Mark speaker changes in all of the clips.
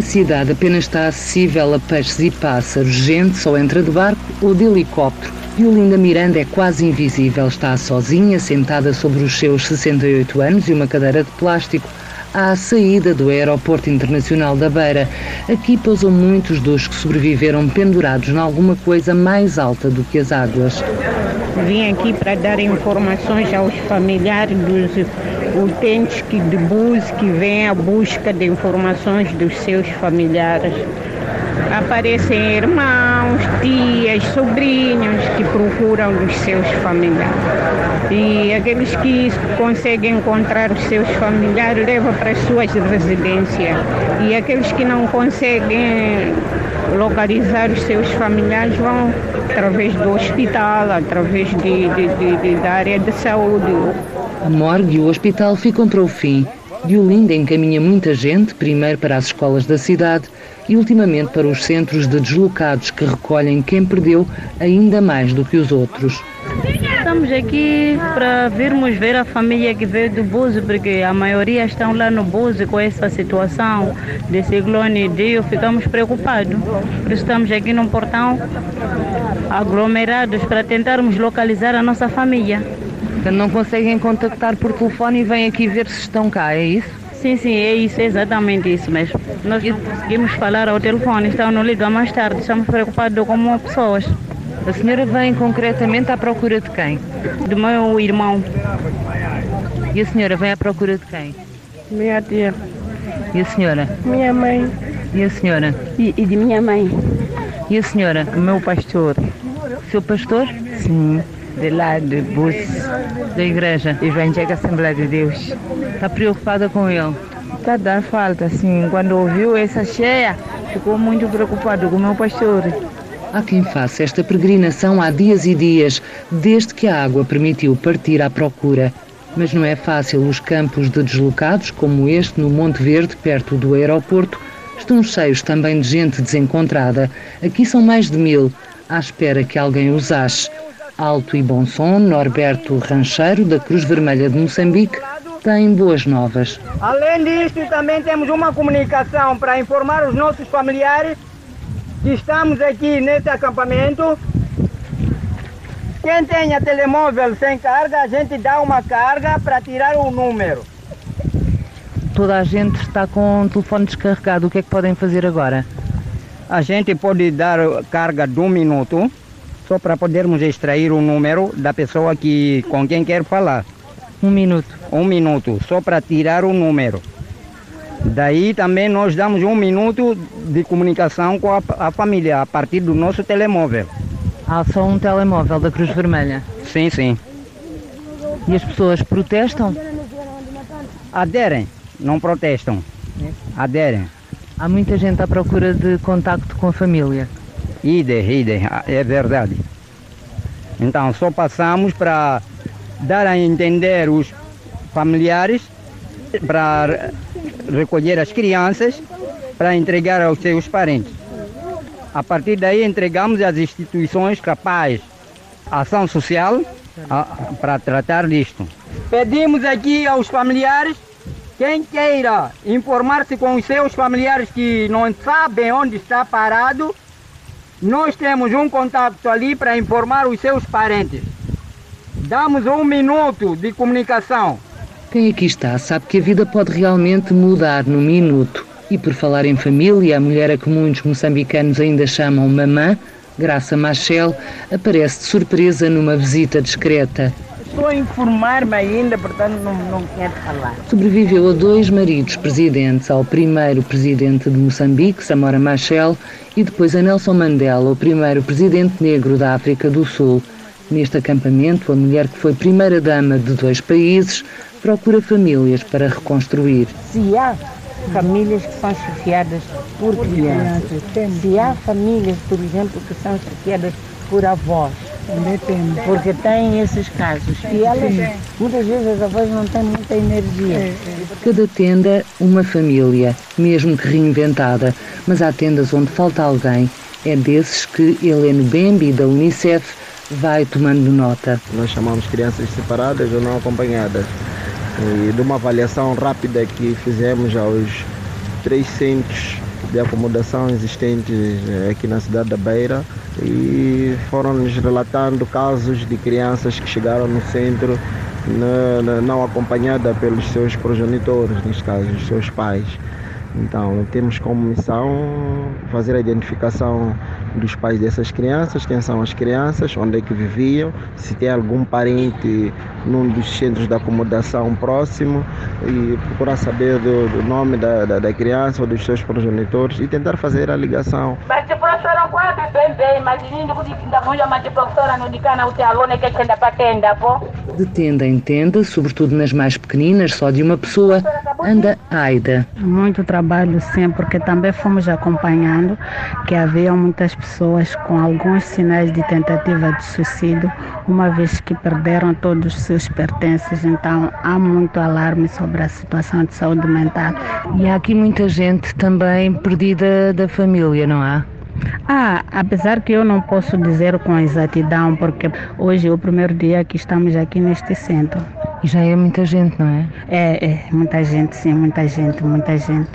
Speaker 1: A cidade apenas está acessível a peixes e pássaros. Gente só entra de barco ou de helicóptero. Violinda Miranda é quase invisível. Está sozinha, sentada sobre os seus 68 anos e uma cadeira de plástico à saída do Aeroporto Internacional da Beira. Aqui pousam muitos dos que sobreviveram pendurados em alguma coisa mais alta do que as águas.
Speaker 2: Vim aqui para dar informações aos familiares dos utentes que, de bus que vêm à busca de informações dos seus familiares. Aparecem irmãos, tias, sobrinhos que procuram os seus familiares. E aqueles que conseguem encontrar os seus familiares levam para as suas residências. E aqueles que não conseguem localizar os seus familiares vão através do hospital, através de, de, de, de da área de saúde.
Speaker 1: A morgue e o hospital ficam para o fim. Diolinda encaminha muita gente, primeiro para as escolas da cidade e ultimamente para os centros de deslocados que recolhem quem perdeu ainda mais do que os outros.
Speaker 3: Estamos aqui para virmos ver a família que veio do Buzo, porque a maioria estão lá no Buzo com essa situação de ciclone Dio, ficamos preocupados. Por isso estamos aqui no portão aglomerados para tentarmos localizar a nossa família.
Speaker 1: Portanto, não conseguem contactar por telefone e vêm aqui ver se estão cá, é isso?
Speaker 3: Sim, sim, é isso, é exatamente isso mesmo. Nós não conseguimos falar ao telefone, então não liga mais tarde, estamos preocupados como pessoas.
Speaker 1: A senhora vem concretamente à procura de quem?
Speaker 3: Do meu irmão.
Speaker 1: E a senhora vem à procura de quem?
Speaker 3: Minha tia.
Speaker 1: E a senhora?
Speaker 3: Minha mãe.
Speaker 1: E a senhora?
Speaker 3: E, e de minha mãe.
Speaker 1: E a senhora?
Speaker 3: O meu pastor.
Speaker 1: Seu pastor?
Speaker 3: Sim, de lá de Bus.
Speaker 1: Da igreja?
Speaker 3: Evangélica Assembleia de Deus.
Speaker 1: Está preocupada com ele?
Speaker 3: Está a dar falta, sim. Quando ouviu essa cheia, ficou muito preocupado com o meu pastor.
Speaker 1: Há quem faça esta peregrinação há dias e dias, desde que a água permitiu partir à procura. Mas não é fácil. Os campos de deslocados, como este no Monte Verde, perto do aeroporto, estão cheios também de gente desencontrada. Aqui são mais de mil, à espera que alguém os ache. Alto e bom som, Norberto Rancheiro, da Cruz Vermelha de Moçambique, tem boas novas.
Speaker 4: Além disto, também temos uma comunicação para informar os nossos familiares que estamos aqui nesse acampamento. Quem tenha telemóvel sem carga, a gente dá uma carga para tirar o número.
Speaker 1: Toda a gente está com o telefone descarregado. O que é que podem fazer agora?
Speaker 4: A gente pode dar carga de um minuto, só para podermos extrair o número da pessoa que, com quem quer falar.
Speaker 1: Um minuto.
Speaker 4: Um minuto, só para tirar o número. Daí também nós damos um minuto de comunicação com a, a, família a partir do nosso telemóvel.
Speaker 1: Há só um telemóvel da Cruz Vermelha?
Speaker 4: Sim, sim.
Speaker 1: E as pessoas protestam?
Speaker 4: Aderem, não protestam. Aderem.
Speaker 1: Há muita gente à procura de contacto com a família.
Speaker 4: Idem, idem, é verdade. Então só passamos para dar a entender os familiares para recolher as crianças para entregar aos seus parentes. A partir daí entregamos às instituições capazes ação social para tratar disto. Pedimos aqui aos familiares, quem queira informar-se com os seus familiares que não sabem onde está parado, nós temos um contato ali para informar os seus parentes. Damos um minuto de comunicação.
Speaker 1: Quem aqui está sabe que a vida pode realmente mudar no minuto. E por falar em família, a mulher a que muitos moçambicanos ainda chamam mamã, Graça Machel, aparece de surpresa numa visita discreta.
Speaker 5: Estou a informar-me ainda, portanto não, não quero falar.
Speaker 1: Sobreviveu a dois maridos presidentes, ao primeiro presidente de Moçambique, Samora Machel, e depois a Nelson Mandela, o primeiro presidente negro da África do Sul. Neste acampamento, a mulher que foi primeira-dama de dois países procura famílias para reconstruir.
Speaker 5: Se há famílias que são chefiadas por crianças, se há famílias, por exemplo, que são chefiadas por avós, porque tem esses casos. E elas, muitas vezes as avós não têm muita energia.
Speaker 1: Cada tenda, uma família, mesmo que reinventada, mas há tendas onde falta alguém. É desses que Helene Bembi, da Unicef, vai tomando nota.
Speaker 6: Nós chamamos crianças separadas ou não acompanhadas. E de uma avaliação rápida que fizemos aos 300 de acomodação existentes eh, aqui na cidade da Beira e foram-nos relatando casos de crianças que chegaram no centro não acompanhada pelos seus progenitores, neste caso, os seus pais. Então, temos como missão fazer a identificação dos pais dessas crianças, quem são as crianças, onde é que viviam, se tem algum parente num dos centros de acomodação próximo e procurar saber do, do nome da, da, da, criança ou dos seus progenitores e tentar fazer a ligação. Mas se professora quando bem, mas professora não o teu aluno que tenda para tenda, pô.
Speaker 1: De tenda em tenda, sobretudo nas mais pequeninas, só de uma pessoa, anda Aida.
Speaker 7: Muito trabalho sim, porque também fomos acompanhando que havia muitas pessoas com alguns sinais de tentativa de suicídio, uma vez que perderam todos os seus pertences. Então há muito alarme sobre a situação de saúde mental.
Speaker 1: E há aqui muita gente também perdida da família, não há?
Speaker 7: Ah, apesar que eu não posso dizer com exatidão, porque hoje é o primeiro dia que estamos aqui neste centro.
Speaker 1: E já é muita gente, não é?
Speaker 7: É, é, muita gente, sim, muita gente, muita gente.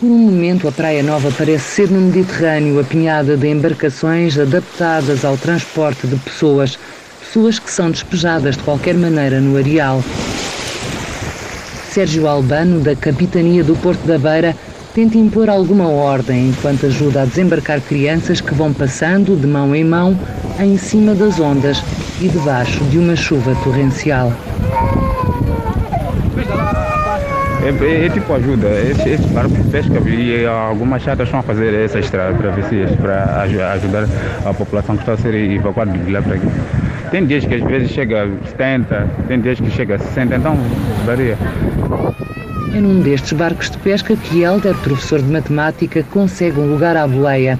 Speaker 1: Por um momento, a Praia Nova parece ser no Mediterrâneo, apinhada de embarcações adaptadas ao transporte de pessoas, pessoas que são despejadas de qualquer maneira no areal. Sérgio Albano, da Capitania do Porto da Beira, tenta impor alguma ordem enquanto ajuda a desembarcar crianças que vão passando de mão em mão em cima das ondas e debaixo de uma chuva torrencial.
Speaker 8: É, é, é tipo ajuda, esse, esse barco de pesca e algumas chatas estão a fazer essas travessias para ajudar a população que está a ser evacuada de lá para aqui. Tem dias que às vezes chega a 70, tem dias que chega a 60, então varia.
Speaker 1: É num destes barcos de pesca que Helder, professor de matemática, consegue um lugar à boleia.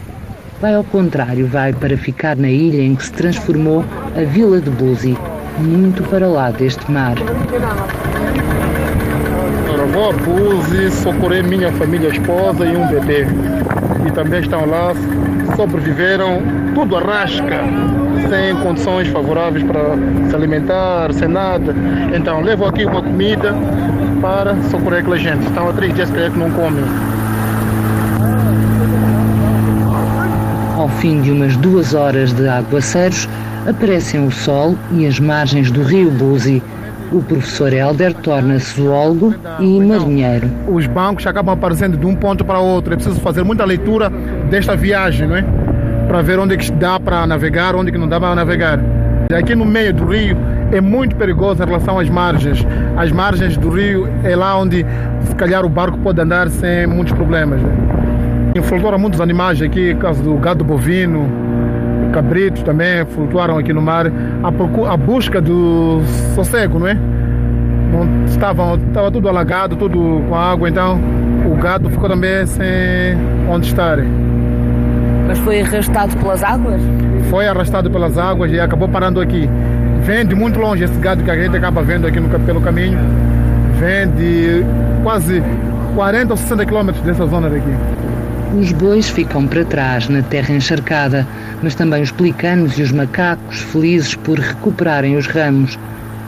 Speaker 1: Vai ao contrário, vai para ficar na ilha em que se transformou a Vila de Buzi, muito para lá deste mar.
Speaker 9: Vou a Buzi, socorrer minha família, esposa e um bebê. E também estão lá, sobreviveram, tudo arrasca, sem condições favoráveis para se alimentar, sem nada. Então, levo aqui uma comida para socorrer aquela gente. Estão há três dias que não comem.
Speaker 1: Ao fim de umas duas horas de aguaceiros, aparecem o sol e as margens do rio Buzi. O professor Helder torna-se zoólogo e marinheiro.
Speaker 9: Os bancos acabam aparecendo de um ponto para outro. É preciso fazer muita leitura desta viagem, não é? Para ver onde que dá para navegar, onde que não dá para navegar. Aqui no meio do rio é muito perigoso em relação às margens. As margens do rio é lá onde, se calhar, o barco pode andar sem muitos problemas. Flutuaram muitos animais aqui, caso do gado bovino, cabritos também flutuaram aqui no mar, a, a busca do sossego, não é? Estavam, estava tudo alagado, tudo com água, então o gado ficou também sem onde estar.
Speaker 10: Mas foi arrastado pelas águas?
Speaker 9: Foi arrastado pelas águas e acabou parando aqui. Vem de muito longe esse gado que a gente acaba vendo aqui no, pelo caminho. Vem de quase 40 ou 60 quilômetros dessa zona daqui.
Speaker 1: Os bois ficam para trás na terra encharcada, mas também os pelicanos e os macacos felizes por recuperarem os ramos.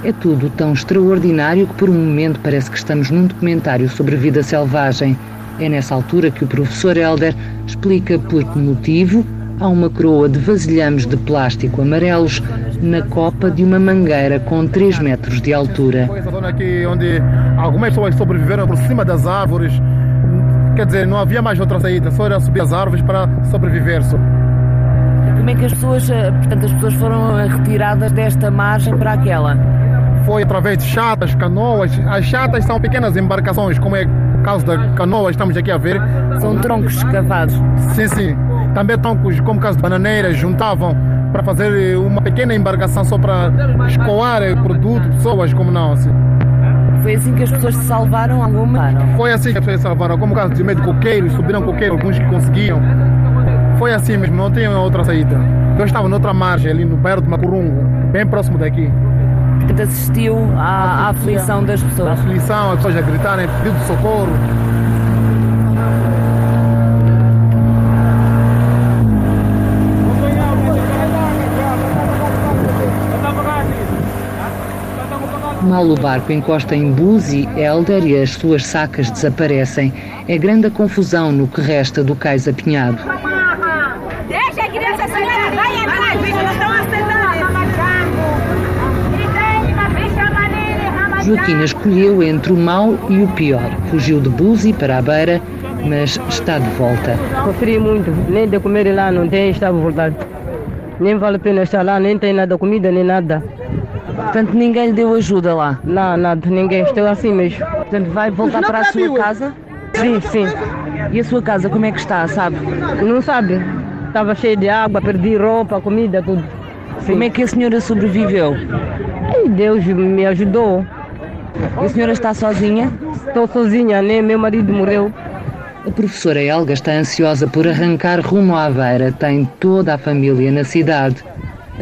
Speaker 1: É tudo tão extraordinário que por um momento parece que estamos num documentário sobre vida selvagem. É nessa altura que o professor Helder explica por que motivo há uma coroa de vasilhames de plástico amarelos na copa de uma mangueira com 3 metros de altura.
Speaker 9: Foi essa zona aqui onde algumas pessoas sobreviveram por cima das árvores. Quer dizer, não havia mais outra saída, só era subir as árvores para sobreviver.
Speaker 10: Como é que as pessoas, eh, portanto, as pessoas foram eh, retiradas desta margem para aquela?
Speaker 9: Foi através de chatas, canoas. As chatas são pequenas embarcações, como é caso da canoa, estamos aqui a ver.
Speaker 10: São troncos escavados.
Speaker 9: Sim, sim. Também troncos, como o caso de bananeiras, juntavam para fazer uma pequena embarcação só para escoar produto, pessoas, como não, assim.
Speaker 10: Foi assim que as pessoas se salvaram alguma?
Speaker 9: Foi assim que as pessoas se salvaram, como o caso de meio de coqueiros, subiram coqueiro, alguns que conseguiam. Foi assim mesmo, não tinha outra saída. Eu estava noutra margem, ali no bairro de Macurungo, bem próximo daqui
Speaker 10: que assistiu à, à aflição das pessoas. A
Speaker 9: aflição, as pessoas a gritarem, pedido de socorro.
Speaker 1: Mal o barco encosta em Buzi, Elder e as suas sacas desaparecem. É grande a confusão no que resta do cais apinhado.
Speaker 11: Deixa a criança sair, vai entrar!
Speaker 1: Joaquina escolheu entre o mau e o pior. Fugiu de Buzi para a beira, mas está de volta.
Speaker 12: Sofri muito, nem de comer lá não tem, estava voltado. Nem vale a pena estar lá, nem tem nada comida, nem nada.
Speaker 10: Portanto, ninguém lhe deu ajuda lá?
Speaker 12: Não, nada, ninguém, estou assim mesmo.
Speaker 10: Portanto, vai voltar para a sua casa?
Speaker 12: Sim, sim.
Speaker 10: E a sua casa, como é que está, sabe?
Speaker 12: Não sabe. Estava cheio de água, perdi roupa, comida, tudo.
Speaker 10: Sim. Como é que a senhora sobreviveu?
Speaker 12: Deus me ajudou.
Speaker 10: E a senhora está sozinha?
Speaker 12: Estou sozinha, nem meu marido morreu.
Speaker 1: A professora Helga está ansiosa por arrancar rumo à Aveira. Tem toda a família na cidade.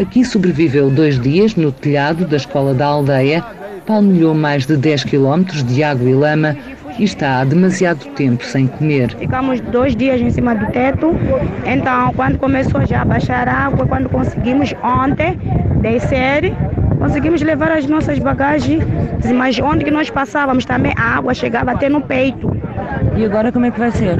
Speaker 1: Aqui sobreviveu dois dias no telhado da escola da aldeia, palmilhou mais de 10 quilómetros de água e lama e está há demasiado tempo sem comer.
Speaker 13: Ficamos dois dias em cima do teto, então quando começou já a baixar a água, quando conseguimos ontem descer, conseguimos levar as nossas bagagens, mas onde que nós passávamos também a água chegava até no peito.
Speaker 10: E agora como é que vai ser?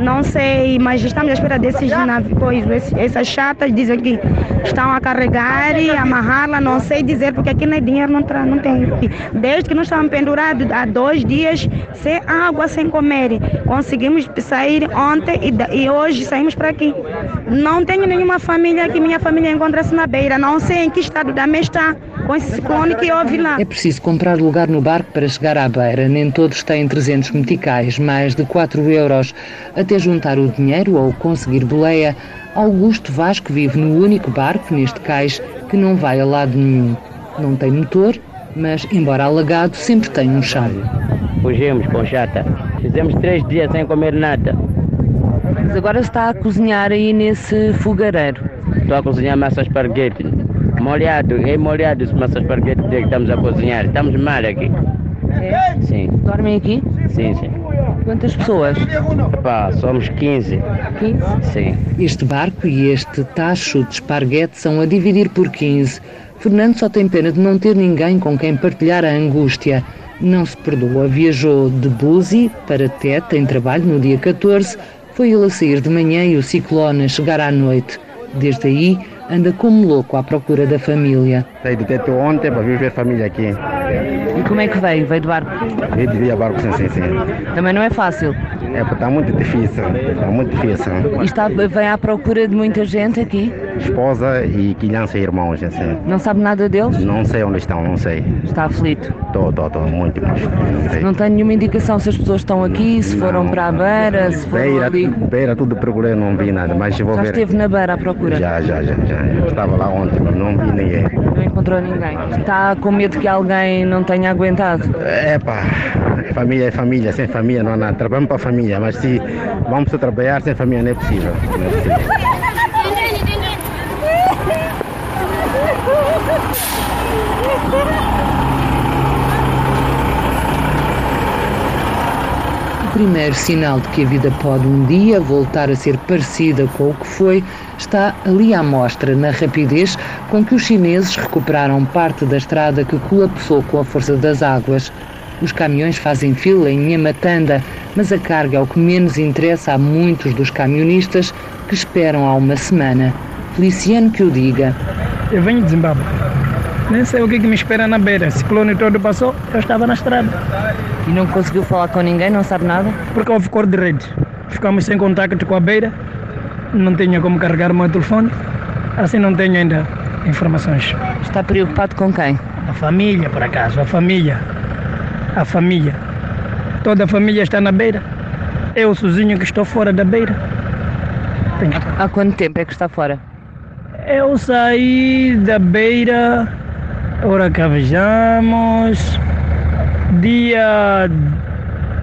Speaker 13: Não sei, mas estamos à espera desses navios. Essas chatas dizem que estão a carregar e amarrá-la, não sei dizer, porque aqui não é dinheiro, não, tra não tem. Desde que nós estamos pendurados há dois dias, sem água, sem comer. Conseguimos sair ontem e, e hoje saímos para aqui. Não tenho nenhuma família aqui, minha família encontra-se na beira, não sei em que estado da mesa está com esse ciclone que houve lá.
Speaker 1: É preciso comprar lugar no barco para chegar à beira. Nem todos têm 300 meticais, mais de 4 euros. Até juntar o dinheiro ou conseguir boleia, Augusto Vasco vive no único barco neste cais que não vai a lado nenhum. Não tem motor, mas, embora alagado, sempre tem um chão.
Speaker 14: Fugimos com chata. Fizemos três dias sem comer nada.
Speaker 10: Mas agora está a cozinhar aí nesse fogareiro.
Speaker 14: Estou a cozinhar massa esparguete. Molhado, é molhado esse massa esparguete que estamos a cozinhar. Estamos mal aqui.
Speaker 10: É?
Speaker 14: Sim.
Speaker 10: Dormem aqui?
Speaker 14: Sim, sim.
Speaker 10: Quantas pessoas?
Speaker 14: Epá, somos 15.
Speaker 10: 15?
Speaker 14: Sim.
Speaker 1: Este barco e este tacho de esparguete são a dividir por 15. Fernando só tem pena de não ter ninguém com quem partilhar a angústia. Não se perdoa. Viajou de Buzi para Tete em trabalho no dia 14. Foi ele a sair de manhã e o ciclone a chegar à noite. Desde aí, anda como louco à procura da família.
Speaker 15: Saí de Tete ontem para vir ver a família aqui.
Speaker 10: E como é que veio? Veio de barco?
Speaker 15: Veio de via barco, sim, sim, sim.
Speaker 10: Também não é fácil.
Speaker 15: É, está muito difícil, está muito difícil.
Speaker 10: E está, vem à procura de muita gente aqui?
Speaker 15: Esposa e criança e irmãos, assim.
Speaker 10: Não sabe nada deles?
Speaker 15: Não sei onde estão, não sei.
Speaker 10: Está aflito?
Speaker 15: Estou, estou, estou muito aflito, não sei.
Speaker 10: Não tem nenhuma indicação se as pessoas estão aqui, se
Speaker 15: Não.
Speaker 10: foram para a beira, se foram
Speaker 15: Beira,
Speaker 10: ali.
Speaker 15: beira, tudo procurei, não vi nada, mas vou
Speaker 10: Já
Speaker 15: ver.
Speaker 10: esteve na beira à procura?
Speaker 15: Já, já, já, já. Estava lá ontem, mas não vi ninguém.
Speaker 10: Não encontrou ninguém. Está com medo que alguém não tenha aguentado?
Speaker 15: É pá, família é família, sem família não há nada. Trabalhamos para a família, mas se vamos trabalhar sem família não é possível. Não é possível.
Speaker 1: O primeiro sinal de que a vida pode um dia voltar a ser parecida com o que foi está ali à mostra na rapidez com que os chineses recuperaram parte da estrada que colapsou com a força das águas. Os caminhões fazem fila em Nhamatanda, mas a carga é o que menos interessa a muitos dos camionistas que esperam há uma semana. Feliciano que o diga.
Speaker 16: Eu venho de Zimbábue. Nem sei o que, que me espera na beira. Ciclone todo passou, eu estava na estrada.
Speaker 10: E não conseguiu falar com ninguém, não sabe nada?
Speaker 16: Porque houve cor de rede. Ficamos sem contacto com a beira. Não tenho como carregar o meu telefone. Assim não tenho ainda informações.
Speaker 10: Está preocupado com quem?
Speaker 16: A família, por acaso. A família. A família. Toda a família está na beira. Eu sozinho que estou fora da beira. Tenho...
Speaker 10: Há quanto tempo é que está fora?
Speaker 16: Eu saí da beira, ora cá vejamos, dia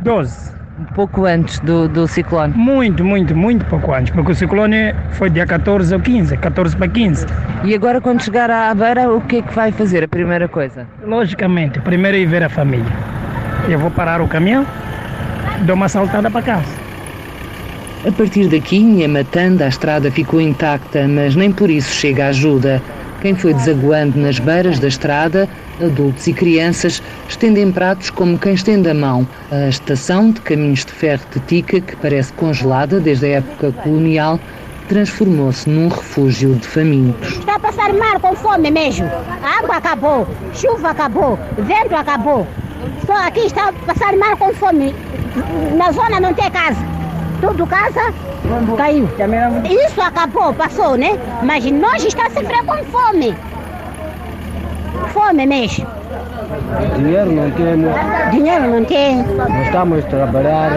Speaker 16: 12.
Speaker 10: Um pouco antes do, do ciclone?
Speaker 16: Muito, muito, muito pouco antes, porque o ciclone foi dia 14 ou 15, 14 para 15.
Speaker 10: E agora quando chegar à beira, o que é que vai fazer a primeira coisa?
Speaker 16: Logicamente, primeiro é ir ver a família. Eu vou parar o caminhão, dou uma saltada para casa.
Speaker 1: A partir daqui, Nhamatanda, a estrada ficou intacta, mas nem por isso chega ajuda. Quem foi desaguando nas beiras da estrada, adultos e crianças, estendem pratos como quem estende a mão. A estação de caminhos de ferro de Tica, que parece congelada desde a época colonial, transformou-se num refúgio de famintos.
Speaker 11: Está a passar mal com fome mesmo. A água acabou, chuva acabou, vento acabou. Estou aqui, está a passar mal com fome. Na zona não tem casa. Tudo casa caiu. Isso acabou, passou, né? Mas nós estamos sempre com fome. Fome mesmo.
Speaker 12: Dinheiro não temos.
Speaker 11: Dinheiro não tem.
Speaker 12: Não estamos a trabalhar.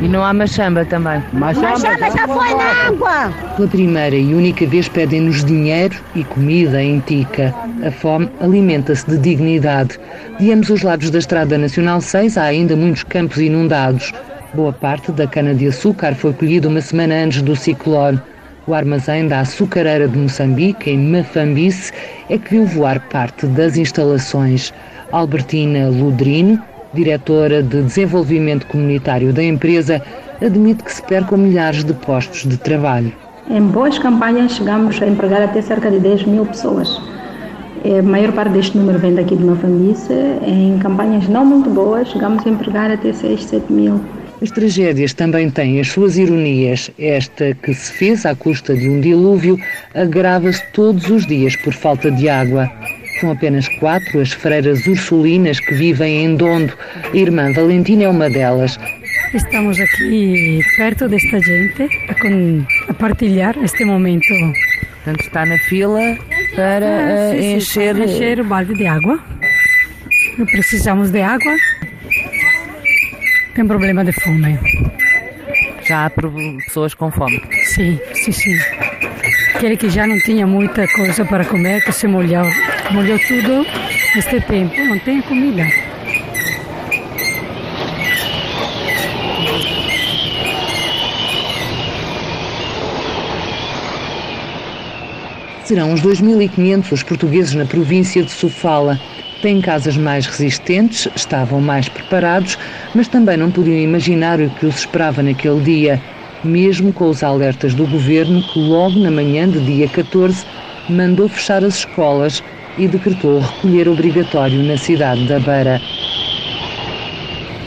Speaker 10: E não há machamba também.
Speaker 11: Machamba já foi na água.
Speaker 1: Pela primeira e única vez pedem-nos dinheiro e comida em Tica. A fome alimenta-se de dignidade. De ambos os lados da Estrada Nacional 6 há ainda muitos campos inundados. Boa parte da cana-de-açúcar foi colhida uma semana antes do ciclone. O armazém da açucareira de Moçambique, em Mafambice, é que viu voar parte das instalações. Albertina Ludrino, diretora de desenvolvimento comunitário da empresa, admite que se percam milhares de postos de trabalho.
Speaker 17: Em boas campanhas chegamos a empregar até cerca de 10 mil pessoas. A maior parte deste número vem daqui de Mafambice. Em campanhas não muito boas, chegamos a empregar até 6, 7 mil.
Speaker 1: As tragédias também têm as suas ironias. Esta que se fez à custa de um dilúvio agrava-se todos os dias por falta de água. São apenas quatro as freiras ursulinas que vivem em Dondo. A irmã Valentina é uma delas.
Speaker 18: Estamos aqui perto desta gente a, con- a partilhar este momento.
Speaker 10: Portanto, está na fila para
Speaker 18: Ah,
Speaker 10: eh,
Speaker 18: sim, sim,
Speaker 10: encher.
Speaker 18: para encher o balde de água. Precisamos de água. Tem problema de fome.
Speaker 10: Já há pessoas com fome.
Speaker 18: Sim, sim, sim. Aquele que já não tinha muita coisa para comer, que se molhou, molhou tudo neste tempo, não tem comida.
Speaker 1: Serão os 2.500 os portugueses na província de Sofala. Têm casas mais resistentes, estavam mais preparados, mas também não podiam imaginar o que os esperava naquele dia, mesmo com os alertas do governo que logo na manhã de dia 14 mandou fechar as escolas e decretou recolher obrigatório na cidade da Beira.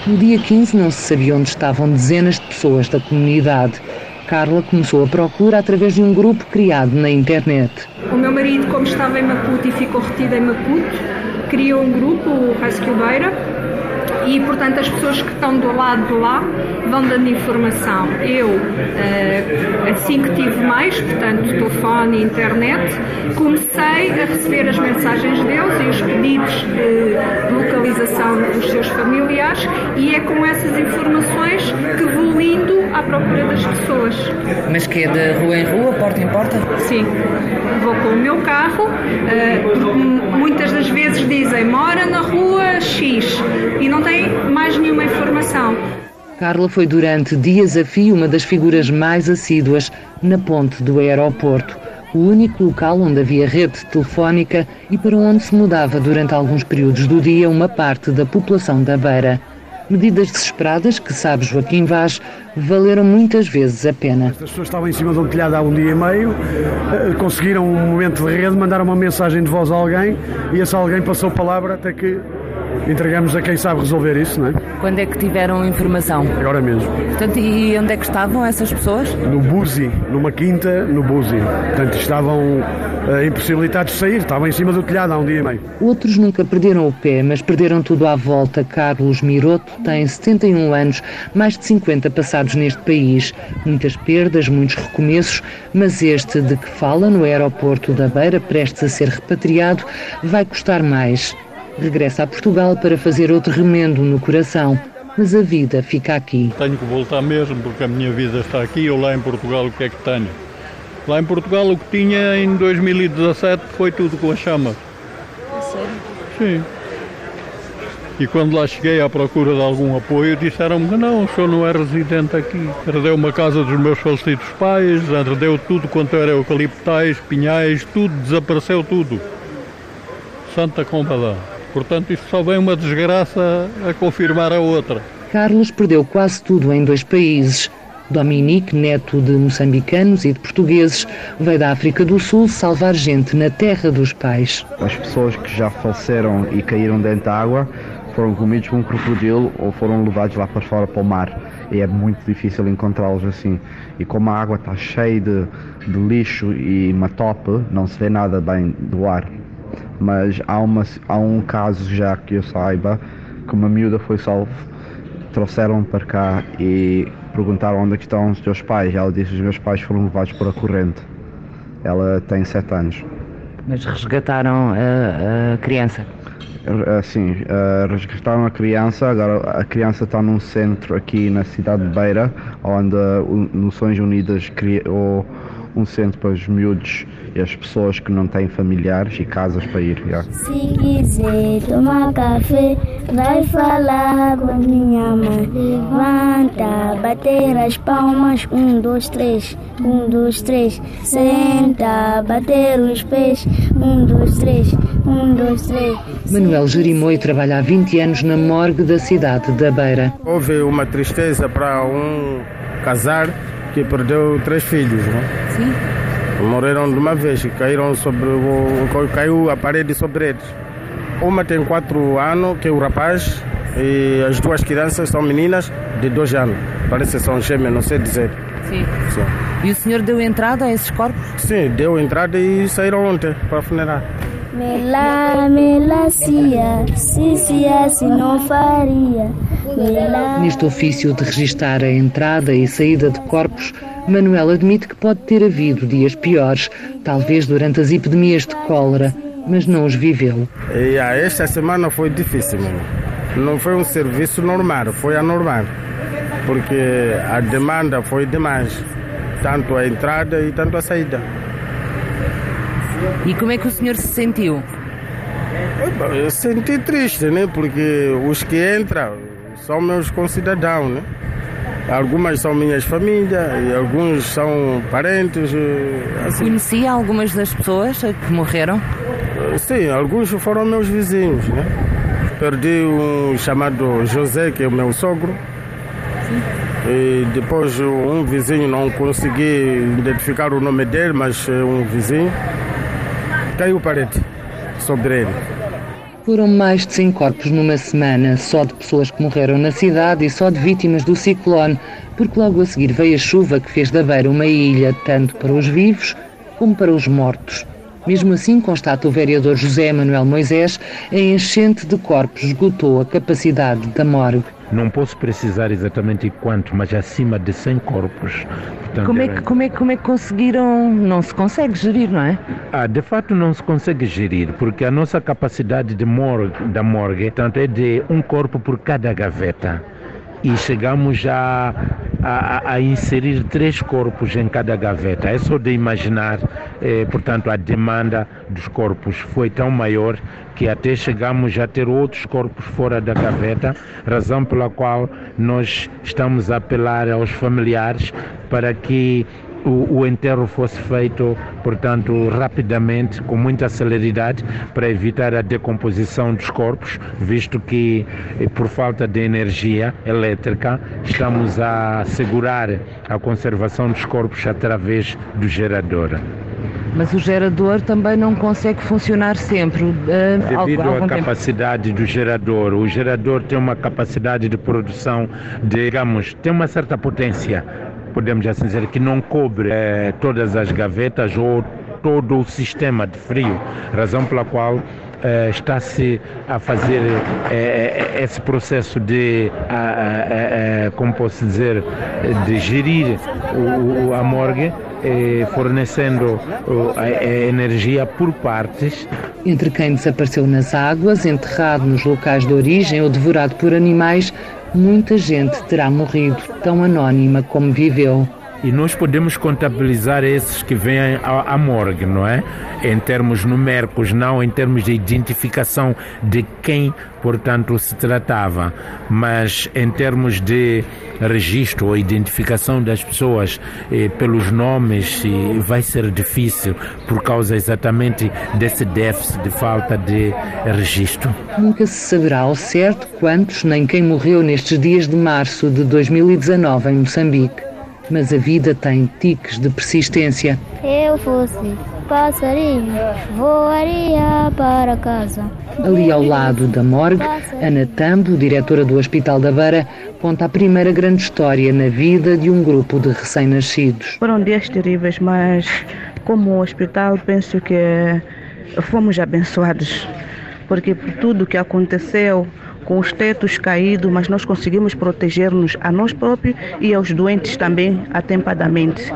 Speaker 1: No dia 15 não se sabia onde estavam dezenas de pessoas da comunidade. Carla começou a procura através de um grupo criado na internet.
Speaker 19: O meu marido, como estava em Maputo e ficou retido em Maputo, criou um grupo, Rescue Beira, e portanto as pessoas que estão do lado de lá vão dando informação. Eu, eh, assim que tive mais, portanto telefone e internet, comecei a receber as mensagens deles e os pedidos de localização dos seus familiares e é com essas informações que vou indo à procura das pessoas.
Speaker 10: Mas que é de rua em rua, porta em porta?
Speaker 19: Sim, vou com o meu carro, eh, muitas das vezes dizem mora na rua X e não tem mais nenhuma informação.
Speaker 1: Carla foi durante dias a fio uma das figuras mais assíduas na ponte do aeroporto, o único local onde havia rede telefónica e para onde se mudava durante alguns períodos do dia uma parte da população da Beira. Medidas desesperadas que, sabe Joaquim Vaz, valeram muitas vezes a pena.
Speaker 20: As pessoas estavam em cima de um telhado há um dia e meio, eh, conseguiram um momento de rede, mandaram uma mensagem de voz a alguém e esse alguém passou a palavra até que entregamos a quem sabe resolver isso, não é?
Speaker 10: Quando é que tiveram informação?
Speaker 20: Agora mesmo.
Speaker 10: Portanto, e onde é que estavam essas pessoas?
Speaker 20: No Buzi, numa quinta no Buzi. Portanto, estavam eh, impossibilitados de sair, estavam em cima do telhado há um dia e meio.
Speaker 1: Outros nunca perderam o pé, mas perderam tudo à volta. Carlos Miroto tem 71 anos, mais de 50 passados neste país. Muitas perdas, muitos recomeços, mas este de que fala no aeroporto da Beira, prestes a ser repatriado, vai custar mais. Regressa a Portugal para fazer outro remendo no coração, mas a vida fica aqui.
Speaker 21: Tenho que voltar mesmo porque a minha vida está aqui. Eu lá em Portugal o que é que tenho? Lá em Portugal o que tinha em 2017 foi tudo com a chama.
Speaker 10: Sério?
Speaker 21: Sim. E quando lá cheguei à procura de algum apoio, disseram-me que não, o senhor não é residente aqui. Herdeu uma casa dos meus falecidos pais, herdeu tudo quanto era eucaliptais, pinhais, tudo, desapareceu tudo. Santa Combadã. Portanto, isto só vem uma desgraça a confirmar a outra.
Speaker 1: Carlos perdeu quase tudo em dois países. Dominique, neto de moçambicanos e de portugueses, veio da África do Sul salvar gente na terra dos pais.
Speaker 22: As pessoas que já faleceram e caíram dentro da água foram comidos por um crocodilo ou foram levados lá para fora para o mar. E é muito difícil encontrá-los assim. E como a água está cheia de, de lixo e matope, não se vê nada bem do ar. Mas há, uma, há um caso já que eu saiba que uma miúda foi salva, trouxeram para cá e perguntaram onde é estão os teus pais. Ela disse que os meus pais foram levados por a corrente. Ela tem sete anos.
Speaker 10: Mas resgataram a, a criança?
Speaker 22: Sim, uh, resgataram a criança, agora a criança está num centro aqui na cidade de Beira, onde uh, Nações Unidas criou um centro para os miúdos e as pessoas que não têm familiares e casas para ir. Yeah.
Speaker 23: Se quiser tomar café, vai falar com minha mãe. Levanta, bater as palmas, um, dois, três, um, dois, três. Senta, bater os pés, um, dois, três, um, dois, três.
Speaker 1: Manuel Jerimoi trabalha há 20 anos na morgue da cidade da Beira.
Speaker 24: Houve uma tristeza para um casar que perdeu três filhos, não?
Speaker 10: Sim.
Speaker 24: Morreram de uma vez, caíram sobre o, caiu a parede sobre eles. Uma tem quatro anos, que é o rapaz, e as duas crianças são meninas de dois anos. Parece que são gêmeas, não sei dizer.
Speaker 10: Sim. Sim. E o senhor deu entrada a esses corpos?
Speaker 24: Sim, deu entrada e saíram ontem para funerar.
Speaker 23: Mela, melacia, se se assim não faria.
Speaker 1: Neste ofício de registar a entrada e saída de corpos, Manuel admite que pode ter havido dias piores, talvez durante as epidemias de cólera, mas não os viveu.
Speaker 24: E, ah, esta semana foi difícil, não foi um serviço normal, foi anormal, porque a demanda foi demais, tanto a entrada e tanto a saída.
Speaker 10: E como é que o senhor se sentiu?
Speaker 24: Eu senti triste, né? Porque os que entram são meus concidadãos, né? Algumas são minhas famílias e alguns são parentes.
Speaker 10: Assim. Conhecia algumas das pessoas que morreram?
Speaker 24: Sim, alguns foram meus vizinhos, né? Perdi um chamado José, que é o meu sogro. Sim. E depois um vizinho, não consegui identificar o nome dele, mas é um vizinho caiu parede sobre ele.
Speaker 1: Foram mais de 100 corpos numa semana, só de pessoas que morreram na cidade e só de vítimas do ciclone, porque logo a seguir veio a chuva que fez da Beira uma ilha, tanto para os vivos como para os mortos. Mesmo assim, constata o vereador José Manuel Moisés, a enchente de corpos esgotou a capacidade da morgue.
Speaker 25: Não posso precisar exatamente quanto, mas acima de 100 corpos.
Speaker 10: Portanto, como, é que, como, é, como é que conseguiram? Não se consegue gerir, não é?
Speaker 25: Ah, de fato não se consegue gerir, porque a nossa capacidade de morgue, da morgue tanto é de um corpo por cada gaveta e chegamos a, a, a, inserir três corpos em cada gaveta. É só de imaginar, eh, portanto, a demanda dos corpos foi tão maior que até chegamos a ter outros corpos fora da gaveta, razão pela qual nós estamos a apelar aos familiares para que o, o, enterro fosse feito, portanto, rapidamente, com muita celeridade, para evitar a decomposição dos corpos, visto que, eh, por falta de energia elétrica, estamos a assegurar a conservação dos corpos através do gerador.
Speaker 10: Mas o gerador também não consegue funcionar sempre. Uh,
Speaker 25: Devido à capacidade tempo. do gerador. O gerador tem uma capacidade de produção, de, digamos, tem uma certa potência podemos assim dizer, que não cobre eh, todas as gavetas ou todo o sistema de frio, razão pela qual eh, está-se a fazer eh, esse processo de, como posso dizer, de gerir o, a morgue fornecendo a energia por partes.
Speaker 1: Entre quem desapareceu nas águas, enterrado nos locais de origem ou devorado por animais, muita gente terá morrido tão anónima como viveu.
Speaker 25: E nós podemos contabilizar esses que vêm à, morgue, não é? Em termos numéricos, não em termos de identificação de quem, portanto, se tratava, mas em termos de registro ou identificação das pessoas eh, pelos nomes, vai ser difícil por causa exatamente desse déficit de falta de registro.
Speaker 1: Nunca se saberá ao certo quantos nem quem morreu nestes dias de março de 2019 em Moçambique. Mas a vida tem tiques de persistência.
Speaker 23: Eu fosse passarinho, voaria para casa.
Speaker 1: Ali ao lado da morgue, Ana Tambo, diretora do Hospital da Beira, conta a primeira grande história na vida de um grupo de recém-nascidos.
Speaker 7: Foram dias terríveis, mas como hospital penso que fomos abençoados, porque por tudo que aconteceu, com os tetos caídos, mas nós conseguimos proteger-nos a nós próprios e aos doentes também atempadamente.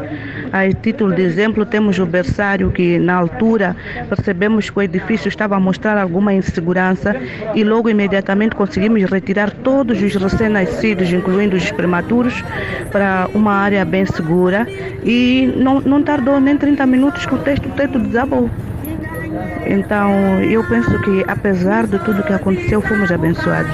Speaker 7: A título de exemplo, temos o berçário que na altura percebemos que o edifício estava a mostrar alguma insegurança e logo imediatamente conseguimos retirar todos os recém-nascidos, incluindo os prematuros, para uma área bem segura e não, não tardou nem 30 minutos que o teto, o teto desabou. Então, eu penso que, apesar de tudo que aconteceu, fomos abençoados.